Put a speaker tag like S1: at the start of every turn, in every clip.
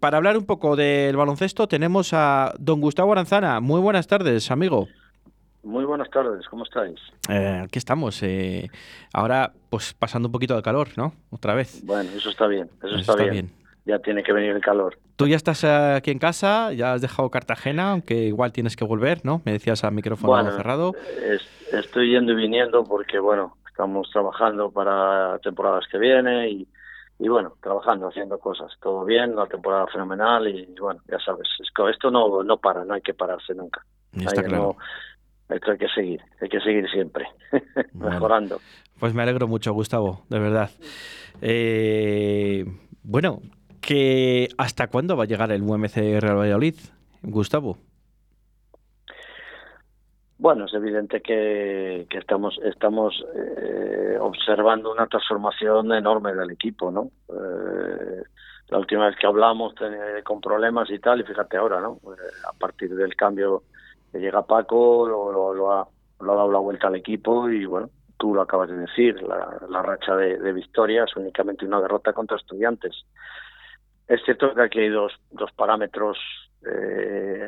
S1: para hablar un poco del baloncesto tenemos a don Gustavo Aranzana. Muy buenas tardes, amigo.
S2: Muy buenas tardes, ¿cómo estáis?
S1: Eh, aquí estamos. Eh, ahora, pues pasando un poquito de calor, ¿no? Otra vez.
S2: Bueno, eso está bien, eso, está, bien. Ya tiene que venir el calor.
S1: Tú ya estás aquí en casa, ya has dejado Cartagena, aunque igual tienes que volver, ¿no? Me decías a micrófono cerrado.
S2: estoy yendo y viniendo porque, bueno, estamos trabajando para temporadas que vienen y, y bueno, trabajando, haciendo cosas. Todo bien, la temporada fenomenal y, bueno, ya sabes, esto no, no para, no hay que pararse nunca.
S1: Está claro.
S2: esto hay que seguir, hay que seguir siempre, mejorando.
S1: Pues me alegro mucho, Gustavo, de verdad. Eh, bueno, que ¿hasta cuándo va a llegar el UMC Real Valladolid, Gustavo?
S2: Bueno, es evidente que, estamos eh, observando una transformación enorme del equipo, ¿no? Eh, la última vez que hablamos con problemas y tal, y fíjate ahora, ¿no? Eh, a partir del cambio que llega Paco, lo, ha, dado la vuelta al equipo y bueno, tú lo acabas de decir, la, racha de, victorias, únicamente una derrota contra estudiantes. Es cierto que aquí hay dos, dos parámetros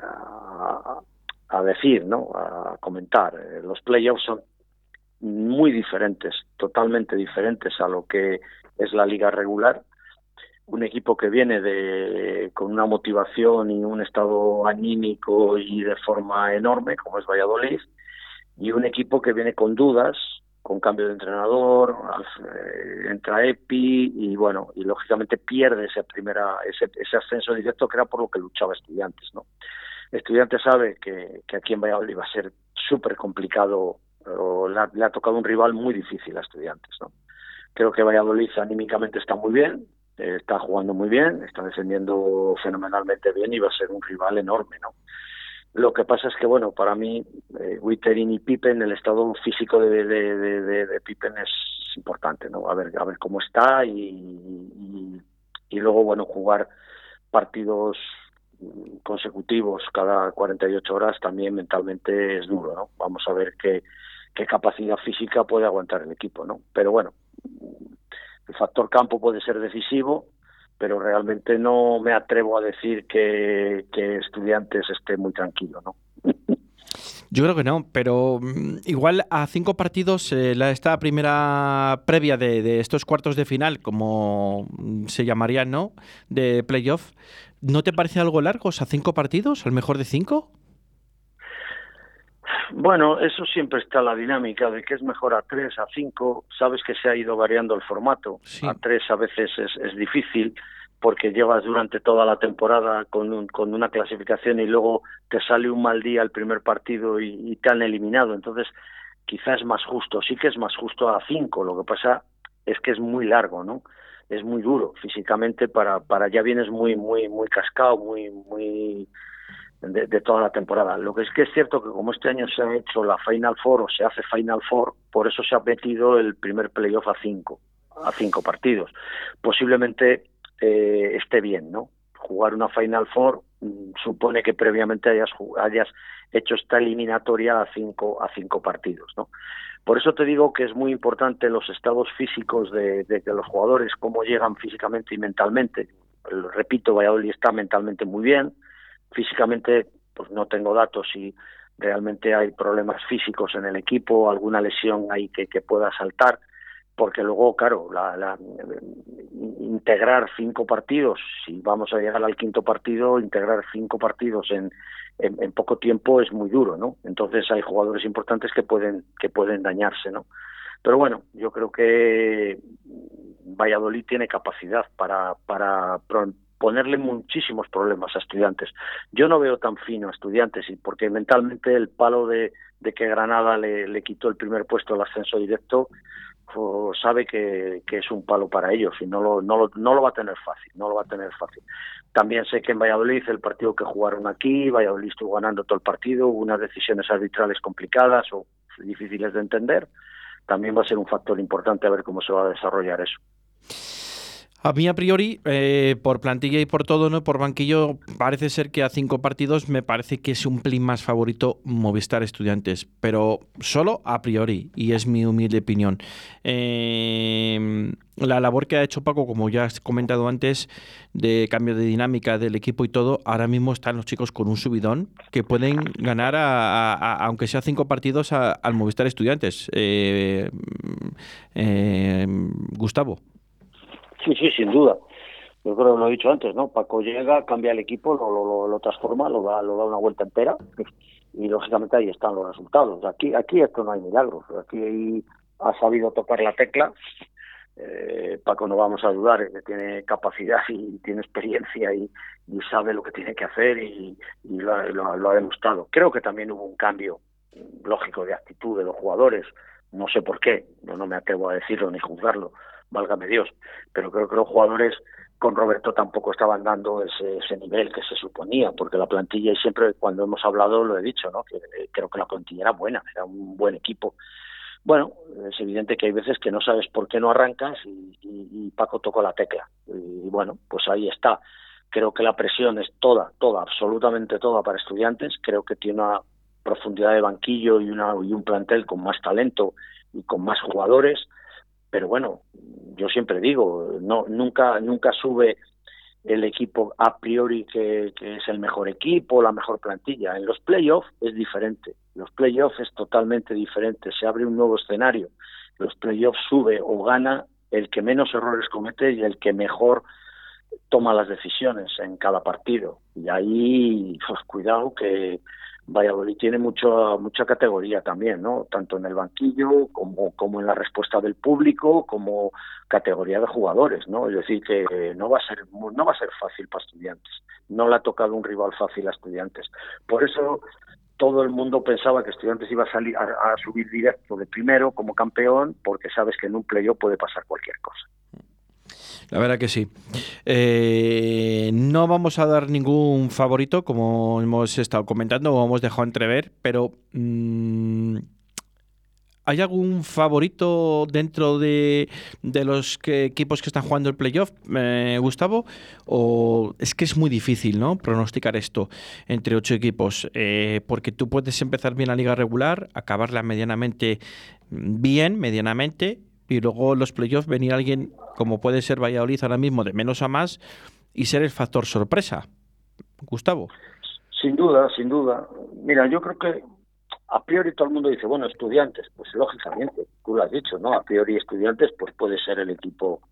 S2: a, a decir, ¿no? A comentar. Eh, los playoffs son muy diferentes, totalmente diferentes a lo que es la liga regular. Un equipo que viene de con una motivación y un estado anímico y de forma enorme, como es Valladolid, y un equipo que viene con dudas, con cambio de entrenador, eh, entra Epi y bueno, y lógicamente pierde ese primera ese, ese ascenso directo que era por lo que luchaba Estudiantes, ¿no? Estudiante sabe que, que aquí en Valladolid va a ser súper complicado, le ha, tocado un rival muy difícil a Estudiantes. ¿no? Creo que Valladolid anímicamente está muy bien, eh, está jugando muy bien, está defendiendo fenomenalmente bien y va a ser un rival enorme. ¿no? Lo que pasa es que, bueno, para mí, eh, y Pippen, el estado físico de, de, de, Pippen es importante, ¿no? A ver, a ver cómo está y, y luego, bueno, jugar partidos consecutivos cada 48 horas también mentalmente es duro, ¿no? Vamos a ver qué, capacidad física puede aguantar el equipo, ¿no? Pero bueno, el factor campo puede ser decisivo, pero realmente no me atrevo a decir que, estudiantes esté muy tranquilo, ¿no?
S1: Yo creo que no, pero mm, igual a cinco partidos, eh, esta primera previa de, de, estos cuartos de final, como se llamaría, ¿no? De playoff, ¿no te parece algo largos a cinco partidos, al mejor de cinco?
S2: Bueno, eso siempre está la dinámica de que es mejor a tres, a cinco. Sabes que se ha ido variando el formato. A tres a veces es, es difícil porque llevas durante toda la temporada con, con una clasificación y luego te sale un mal día el primer partido y, y, te han eliminado. Entonces, quizás es más justo. Sí que es más justo a cinco. Lo que pasa es que es muy largo, ¿no? Es muy duro físicamente para, para ya vienes muy, muy, muy cascado, muy, muy de, toda la temporada. Lo que es que es cierto que como este año se ha hecho la Final Four o se hace Final Four, por eso se ha metido el primer playoff a cinco, a cinco partidos. Posiblemente eh, esté bien, ¿no? Jugar una Final Four mm, supone que previamente hayas, hayas hecho esta eliminatoria a cinco, a cinco partidos, ¿no? Por eso te digo que es muy importante los estados físicos de, los jugadores, cómo llegan físicamente y mentalmente. Repito, Valladolid está mentalmente muy bien, físicamente pues no tengo datos si realmente hay problemas físicos en el equipo, alguna lesión ahí que pueda saltar, porque luego, claro, la, integrar cinco partidos, si vamos a llegar al quinto partido, integrar cinco partidos en, en, poco tiempo es muy duro, ¿no? Entonces hay jugadores importantes que pueden, que pueden dañarse, ¿no? Pero bueno, yo creo que Valladolid tiene capacidad para, para ponerle muchísimos problemas a estudiantes. Yo no veo tan fino a estudiantes, porque mentalmente el palo de, que Granada le quitó el primer puesto al ascenso directo, sabe que, es un palo para ellos y no lo, no, lo, no lo va a tener fácil, no lo va a tener fácil. También sé que en Valladolid el partido que jugaron aquí, Valladolid estuvo ganando todo el partido, hubo unas decisiones arbitrales complicadas o difíciles de entender. También va a ser un factor importante a ver cómo se va a desarrollar eso.
S1: A mí a priori, eh, por plantilla y por todo, no por banquillo, parece ser que a cinco partidos me parece que es un plin más favorito Movistar Estudiantes, pero solo a priori, y es mi humilde opinión. Eh, la labor que ha hecho Paco, como ya has comentado antes, de cambio de dinámica del equipo y todo, ahora mismo están los chicos con un subidón que pueden ganar, a, aunque sea cinco partidos, al Movistar Estudiantes. Eh, eh, Gustavo.
S2: Sí, sí, sin duda. Yo creo que lo he dicho antes, ¿no? Paco llega, cambia el equipo, lo, lo, transforma, lo da, lo da una vuelta entera y lógicamente ahí están los resultados. Aquí, aquí esto no hay milagros. Aquí ha sabido tocar la tecla eh, Paco no vamos a dudar, tiene capacidad y tiene experiencia y, sabe lo que tiene que hacer y, lo, ha demostrado. Creo que también hubo un cambio lógico de actitud de los jugadores, no sé por qué, no, no me atrevo a decirlo ni juzgarlo, válgame Dios, pero creo que los jugadores con Roberto tampoco estaban dando ese, ese nivel que se suponía, porque la plantilla, y siempre cuando hemos hablado lo he dicho, ¿no? que creo que la plantilla era buena, era un buen equipo bueno, es evidente que hay veces que no sabes por qué no arrancas y, Paco tocó la tecla. Y, bueno, pues ahí está. Creo que la presión es toda, toda, absolutamente toda para estudiantes. Creo que tiene una profundidad de banquillo y, una, y un plantel con más talento y con más jugadores. Pero bueno, yo siempre digo, no, nunca, nunca sube el equipo a priori que, es el mejor equipo, la mejor plantilla. En los playoffs es diferente. Los playoffs es totalmente diferente. Se abre un nuevo escenario. Los playoffs sube o gana el que menos errores comete y el que mejor toma las decisiones en cada partido. Y ahí, pues cuidado que Valladolid tiene mucho, mucha categoría también, ¿no? Tanto en el banquillo como, como en la respuesta del público, como categoría de jugadores, ¿no? Es decir, que no va a ser, no va a ser fácil para estudiantes. No le ha tocado un rival fácil a estudiantes. Por eso todo el mundo pensaba que estudiantes iba a salir a, subir directo de primero como campeón, porque sabes que en un playoff puede pasar cualquier cosa.
S1: La verdad que sí. Eh, no vamos a dar ningún favorito, como hemos estado comentando o hemos dejado entrever, pero mm, ¿hay algún favorito dentro de, los equipos que están jugando el playoff, eh, Gustavo? ¿O es que es muy difícil, ¿no? Pronosticar esto entre ocho equipos, eh, porque tú puedes empezar bien la liga regular, acabarla medianamente bien, medianamente, y luego los playoffs venir alguien como puede ser Valladolid ahora mismo de menos a más y ser el factor sorpresa. Gustavo.
S2: Sin duda, sin duda. Mira, yo creo que a priori todo el mundo dice, bueno, estudiantes, pues lógicamente, tú lo has dicho, ¿no? A priori estudiantes, pues puede ser el equipo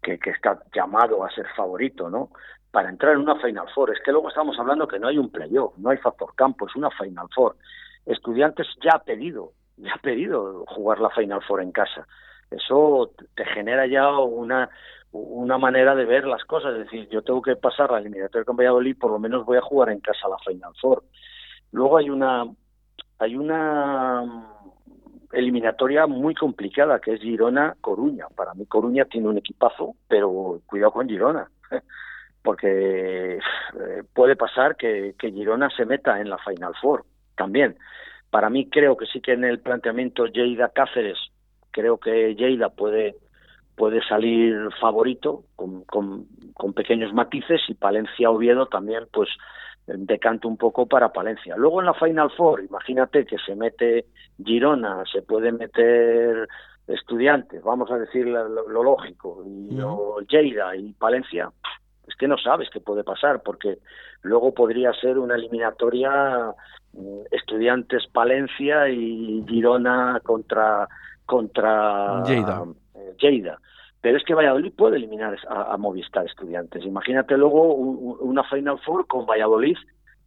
S2: que, que está llamado a ser favorito, ¿no? Para entrar en una Final Four. Es que luego estamos hablando que no hay un playoff, no hay factor campo, es una Final Four. Estudiantes ya ha pedido, ya ha pedido jugar la Final Four en casa eso te genera ya una, una manera de ver las cosas. Es decir, yo tengo que pasar la eliminatoria con Valladolid, por lo menos voy a jugar en casa la Final Four. Luego hay una, hay una eliminatoria muy complicada que es Girona-Coruña. Para mí Coruña tiene un equipazo, pero cuidado con Girona, porque eh, puede pasar que, que Girona se meta en la Final Four también. Para mí creo que sí que en el planteamiento Lleida Cáceres creo que Lleida puede puede salir favorito con, con, pequeños matices y Palencia Oviedo también pues decanta un poco para Palencia. Luego en la Final Four, imagínate que se mete Girona, se puede meter estudiantes, vamos a decir lo, lógico, y Lleida y Palencia, es que no sabes qué puede pasar, porque luego podría ser una eliminatoria mm, estudiantes Palencia y Girona contra contra eh, Lleida. Pero es que Valladolid puede eliminar a, Movistar Estudiantes. Imagínate luego una Final Four con Valladolid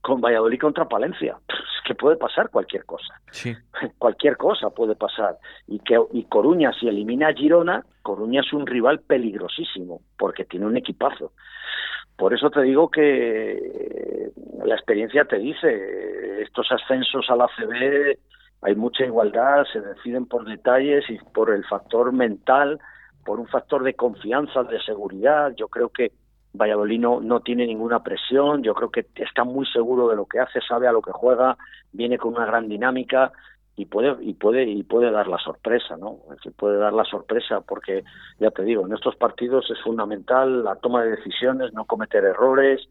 S2: con Valladolid contra Palencia. Es que puede pasar cualquier cosa.
S1: Sí.
S2: cualquier cosa puede pasar. Y que y Coruña, si elimina a Girona, Coruña es un rival peligrosísimo, porque tiene un equipazo. Por eso te digo que la experiencia te dice, estos ascensos a la CB hay mucha igualdad, se deciden por detalles y por el factor mental, por un factor de confianza, de seguridad. Yo creo que Valladolid no, tiene ninguna presión, yo creo que está muy seguro de lo que hace, sabe a lo que juega, viene con una gran dinámica y puede y puede y puede dar la sorpresa, ¿no? puede dar la sorpresa porque ya te digo, en estos partidos es fundamental la toma de decisiones, no cometer errores,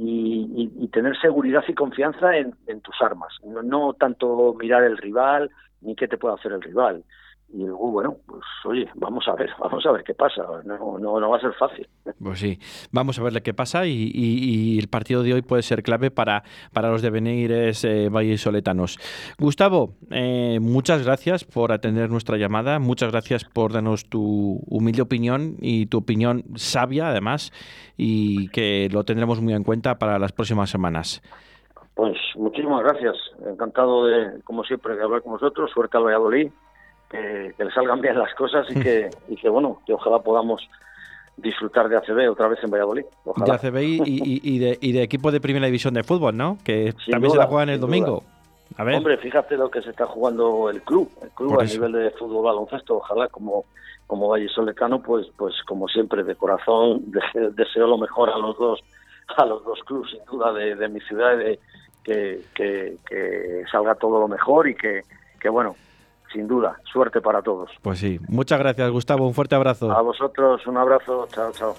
S2: y, tener seguridad y confianza en, tus armas. No, tanto mirar el rival ni qué te puede hacer el rival. Y luego, bueno, pues oye, vamos a ver, vamos a ver qué pasa. No, no, no va a ser fácil.
S1: Pues sí, vamos a ver qué pasa y, y, el partido de hoy puede ser clave para, para los devenires eh, vallesoletanos. Gustavo, eh, muchas gracias por atender nuestra llamada, muchas gracias por darnos tu humilde opinión y tu opinión sabia además y que lo tendremos muy en cuenta para las próximas semanas.
S2: Pues muchísimas gracias, encantado de, como siempre, de hablar con vosotros, suerte al Valladolid que, le salgan bien las cosas y que, y que, bueno, que ojalá podamos disfrutar de ACB otra vez en Valladolid.
S1: De ACB y, y, de, y de equipo de primera división de fútbol, ¿no? Que también se la juegan el domingo.
S2: A ver. Hombre, fíjate lo que se está jugando el club, el club a nivel de fútbol baloncesto, ojalá como como Valle Solecano, pues pues como siempre de corazón deseo lo mejor a los dos a los dos clubes sin duda de, de mi ciudad de que, que, que salga todo lo mejor y que, que bueno sin duda. Suerte para todos.
S1: Pues sí. Muchas gracias, Gustavo. Un fuerte abrazo.
S2: A vosotros, un abrazo. Chao, chao.